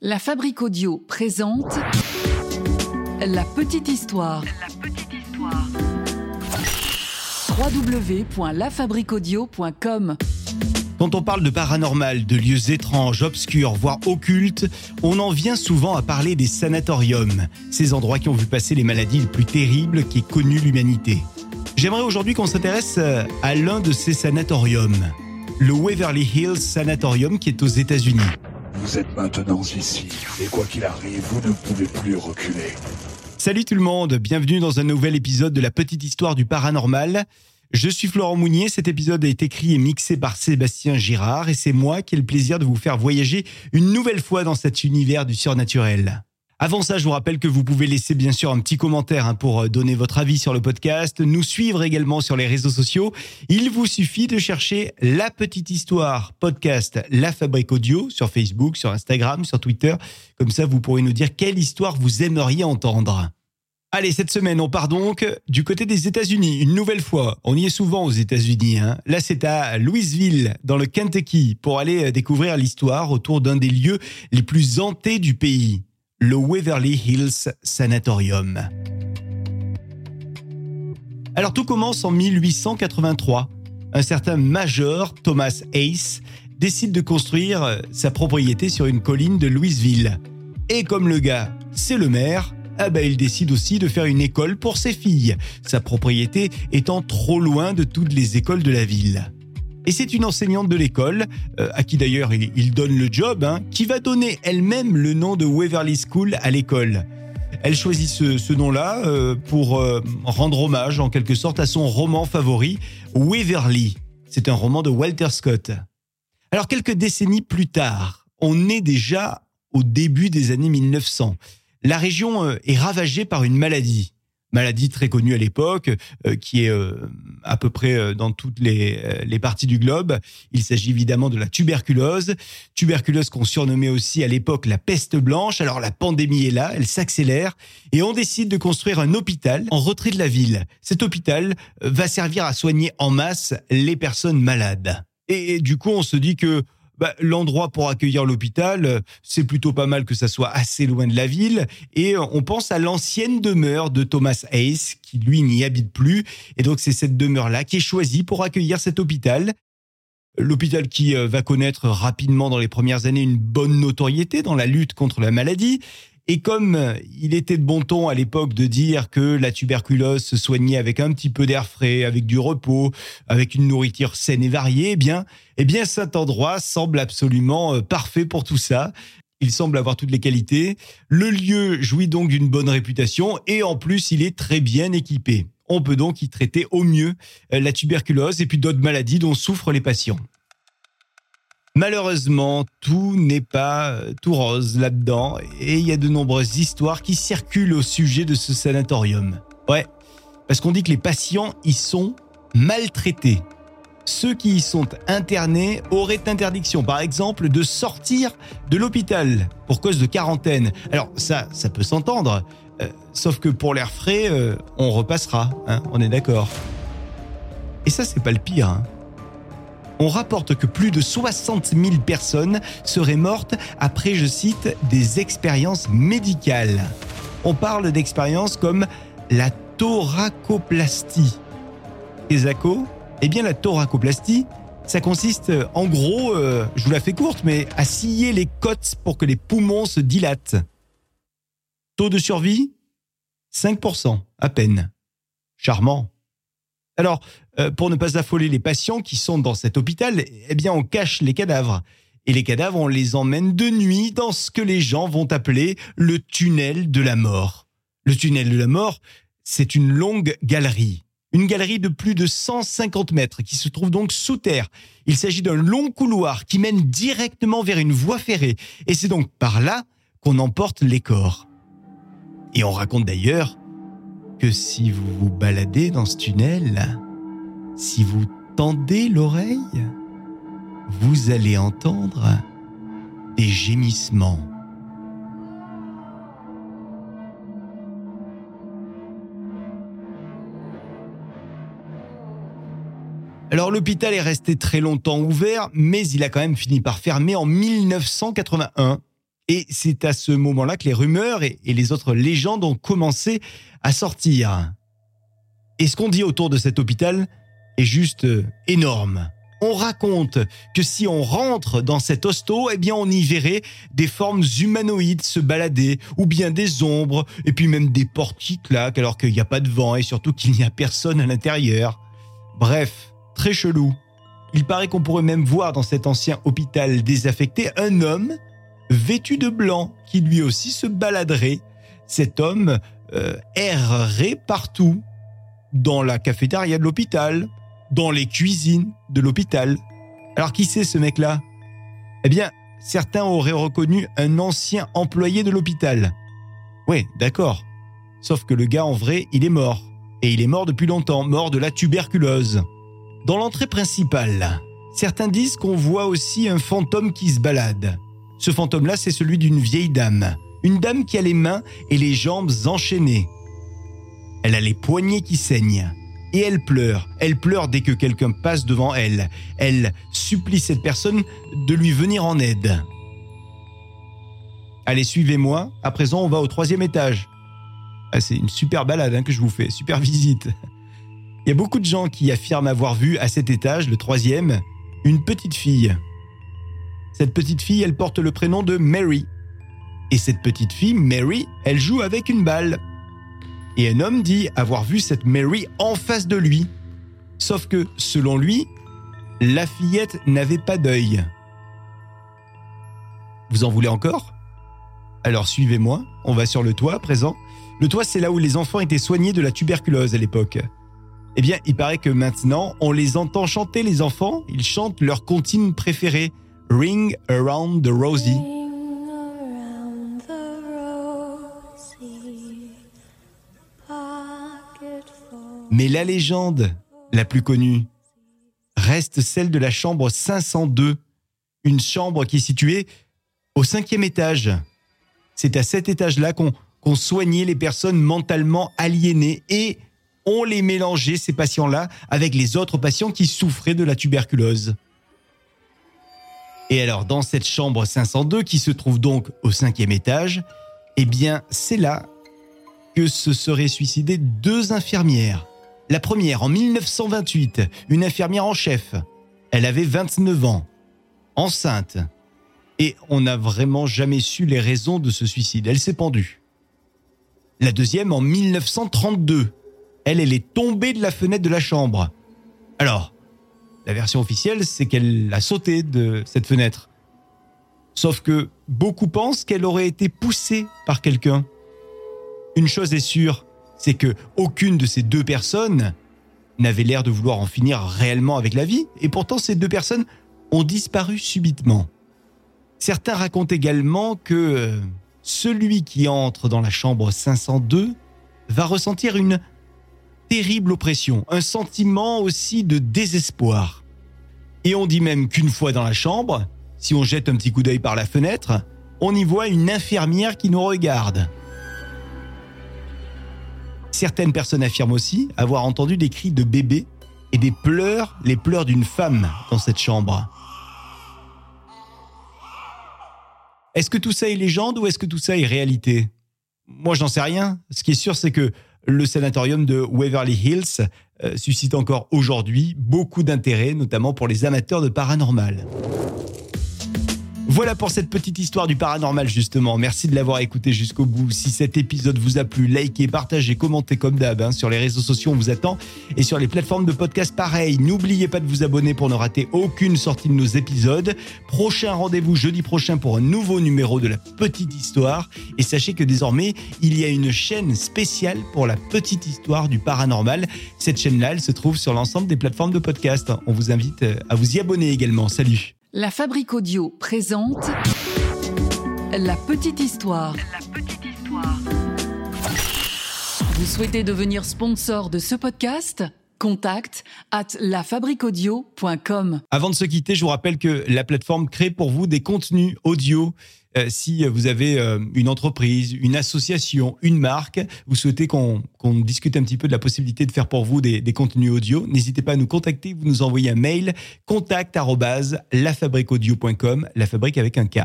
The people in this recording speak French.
La Fabrique Audio présente La Petite Histoire. La petite histoire. www.lafabriqueaudio.com Quand on parle de paranormal, de lieux étranges, obscurs, voire occultes, on en vient souvent à parler des sanatoriums, ces endroits qui ont vu passer les maladies les plus terribles qu'ait connues l'humanité. J'aimerais aujourd'hui qu'on s'intéresse euh, à l'un de ces sanatoriums, le Waverly Hills Sanatorium qui est aux États-Unis. Vous êtes maintenant ici, et quoi qu'il arrive, vous ne pouvez plus reculer. Salut tout le monde, bienvenue dans un nouvel épisode de la petite histoire du paranormal. Je suis Florent Mounier, cet épisode est écrit et mixé par Sébastien Girard et c'est moi qui ai le plaisir de vous faire voyager une nouvelle fois dans cet univers du surnaturel. Avant ça, je vous rappelle que vous pouvez laisser bien sûr un petit commentaire hein, pour euh, donner votre avis sur le podcast, nous suivre également sur les réseaux sociaux. Il vous suffit de chercher La Petite Histoire podcast La Fabrique Audio sur Facebook, sur Instagram, sur Twitter. Comme ça, vous pourrez nous dire quelle histoire vous aimeriez entendre. Allez, cette semaine, on part donc du côté des États-Unis, une nouvelle fois. On y est souvent aux États-Unis. Hein. Là, c'est à Louisville, dans le Kentucky, pour aller euh, découvrir l'histoire autour d'un des lieux les plus hantés du pays, le Waverly Hills Sanatorium. Alors tout commence en 1883. Un certain major, Thomas Ace, décide de construire euh, sa propriété sur une colline de Louisville. Et comme le gars, c'est le maire, ah bah il décide aussi de faire une école pour ses filles, sa propriété étant trop loin de toutes les écoles de la ville. Et c'est une enseignante de l'école, euh, à qui d'ailleurs il, donne le job, hein, qui va donner elle-même le nom de Waverly School à l'école. Elle choisit ce, nom-là euh, pour euh, rendre hommage en quelque sorte à son roman favori, Waverly. C'est un roman de Walter Scott. Alors quelques décennies plus tard, on est déjà au début des années 1900. La région est ravagée par une maladie. Maladie très connue à l'époque, euh, qui est euh, à peu près euh, dans toutes les, les parties du globe. Il s'agit évidemment de la tuberculose. Tuberculose qu'on surnommait aussi à l'époque la peste blanche. Alors la pandémie est là, elle s'accélère et on décide de construire un hôpital en retrait de la ville. Cet hôpital va servir à soigner en masse les personnes malades. Et du coup, on se dit que bah, l'endroit pour accueillir l'hôpital, euh, c'est plutôt pas mal que ça soit assez loin de la ville. Et euh, on pense à l'ancienne demeure de Thomas Hayes, qui lui n'y habite plus. Et donc c'est cette demeure-là qui est choisie pour accueillir cet hôpital. L'hôpital qui euh, va connaître rapidement dans les premières années une bonne notoriété dans la lutte contre la maladie. Et comme euh, il était de bon ton à l'époque de dire que la tuberculose se soignait avec un petit peu d'air frais, avec du repos, avec une nourriture saine et variée, eh bien, eh bien cet endroit semble absolument euh, parfait pour tout ça. Il semble avoir toutes les qualités. Le lieu jouit donc d'une bonne réputation et en plus, il est très bien équipé. On peut donc y traiter au mieux euh, la tuberculose et puis d'autres maladies dont souffrent les patients. Malheureusement, tout n'est pas euh, tout rose là-dedans et il y a de nombreuses histoires qui circulent au sujet de ce sanatorium. Ouais, parce qu'on dit que les patients y sont maltraités. Ceux qui y sont internés auraient interdiction, par exemple, de sortir de l'hôpital pour cause de quarantaine. Alors ça, ça peut s'entendre, euh, sauf que pour l'air frais, euh, on repassera, hein, on est d'accord. Et ça, c'est pas le pire. hein on rapporte que plus de 60 000 personnes seraient mortes après, je cite, des expériences médicales. On parle d'expériences comme la thoracoplastie. Esaco Eh bien, la thoracoplastie, ça consiste en gros, euh, je vous la fais courte, mais à scier les côtes pour que les poumons se dilatent. Taux de survie 5%, à peine. Charmant. Alors, euh, pour ne pas affoler les patients qui sont dans cet hôpital, eh bien, on cache les cadavres. Et les cadavres, on les emmène de nuit dans ce que les gens vont appeler le tunnel de la mort. Le tunnel de la mort, c'est une longue galerie. Une galerie de plus de 150 mètres qui se trouve donc sous terre. Il s'agit d'un long couloir qui mène directement vers une voie ferrée. Et c'est donc par là qu'on emporte les corps. Et on raconte d'ailleurs que si vous vous baladez dans ce tunnel, si vous tendez l'oreille, vous allez entendre des gémissements. Alors l'hôpital est resté très longtemps ouvert, mais il a quand même fini par fermer en 1981. Et c'est à ce moment-là que les rumeurs et, les autres légendes ont commencé à sortir. Et ce qu'on dit autour de cet hôpital est juste euh, énorme. On raconte que si on rentre dans cet hosto, eh bien on y verrait des formes humanoïdes se balader, ou bien des ombres, et puis même des portes qui claquent alors qu'il n'y a pas de vent et surtout qu'il n'y a personne à l'intérieur. Bref, très chelou. Il paraît qu'on pourrait même voir dans cet ancien hôpital désaffecté un homme vêtu de blanc qui lui aussi se baladerait. Cet homme euh, errerait partout, dans la cafétéria de l'hôpital, dans les cuisines de l'hôpital. Alors qui c'est ce mec-là? Eh bien, certains auraient reconnu un ancien employé de l'hôpital. Ouais, d'accord. Sauf que le gars en vrai, il est mort. Et il est mort depuis longtemps, mort de la tuberculose. Dans l'entrée principale, certains disent qu'on voit aussi un fantôme qui se balade. Ce fantôme-là, c'est celui d'une vieille dame. Une dame qui a les mains et les jambes enchaînées. Elle a les poignets qui saignent. Et elle pleure. Elle pleure dès que quelqu'un passe devant elle. Elle supplie cette personne de lui venir en aide. Allez, suivez-moi. À présent, on va au troisième étage. Ah, c'est une super balade hein, que je vous fais, super visite. Il y a beaucoup de gens qui affirment avoir vu à cet étage, le troisième, une petite fille. Cette petite fille, elle porte le prénom de Mary. Et cette petite fille, Mary, elle joue avec une balle et un homme dit avoir vu cette Mary en face de lui. Sauf que, selon lui, la fillette n'avait pas d'œil. Vous en voulez encore? Alors suivez-moi, on va sur le toit à présent. Le toit, c'est là où les enfants étaient soignés de la tuberculose à l'époque. Eh bien, il paraît que maintenant, on les entend chanter, les enfants. Ils chantent leur comptine préférée, Ring Around the Rosie. Mais la légende la plus connue reste celle de la chambre 502, une chambre qui est située au cinquième étage. C'est à cet étage-là qu'on soignait les personnes mentalement aliénées et on les mélangeait, ces patients-là, avec les autres patients qui souffraient de la tuberculose. Et alors, dans cette chambre 502, qui se trouve donc au cinquième étage, eh bien, c'est là que se seraient suicidées deux infirmières. La première en 1928, une infirmière en chef. Elle avait 29 ans, enceinte. Et on n'a vraiment jamais su les raisons de ce suicide. Elle s'est pendue. La deuxième en 1932. Elle, elle est tombée de la fenêtre de la chambre. Alors, la version officielle, c'est qu'elle a sauté de cette fenêtre. Sauf que beaucoup pensent qu'elle aurait été poussée par quelqu'un. Une chose est sûre, c'est que aucune de ces deux personnes n'avait l'air de vouloir en finir réellement avec la vie, et pourtant ces deux personnes ont disparu subitement. Certains racontent également que euh, celui qui entre dans la chambre 502 va ressentir une terrible oppression, un sentiment aussi de désespoir. Et on dit même qu'une fois dans la chambre, si on jette un petit coup d'œil par la fenêtre, on y voit une infirmière qui nous regarde. Certaines personnes affirment aussi avoir entendu des cris de bébés et des pleurs, les pleurs d'une femme dans cette chambre. Est-ce que tout ça est légende ou est-ce que tout ça est réalité? Moi, je n'en sais rien. Ce qui est sûr, c'est que le sanatorium de Waverly Hills euh, suscite encore aujourd'hui beaucoup d'intérêt, notamment pour les amateurs de paranormal. Voilà pour cette petite histoire du paranormal justement. Merci de l'avoir écouté jusqu'au bout. Si cet épisode vous a plu, likez, partagez, commentez comme d'hab. Hein. Sur les réseaux sociaux, on vous attend. Et sur les plateformes de podcast, pareil. N'oubliez pas de vous abonner pour ne rater aucune sortie de nos épisodes. Prochain rendez-vous jeudi prochain pour un nouveau numéro de la petite histoire. Et sachez que désormais, il y a une chaîne spéciale pour la petite histoire du paranormal. Cette chaîne-là, elle se trouve sur l'ensemble des plateformes de podcast. On vous invite à vous y abonner également. Salut la Fabrique Audio présente La Petite Histoire. La Petite Histoire. Vous souhaitez devenir sponsor de ce podcast? Contact at lafabriquaudio.com. Avant de se quitter, je vous rappelle que la plateforme crée pour vous des contenus audio euh, si vous avez euh, une entreprise, une association, une marque, vous souhaitez qu'on discute un petit peu de la possibilité de faire pour vous des, contenus audio, n'hésitez pas à nous contacter, vous nous envoyez un mail contact la fabrique avec un K.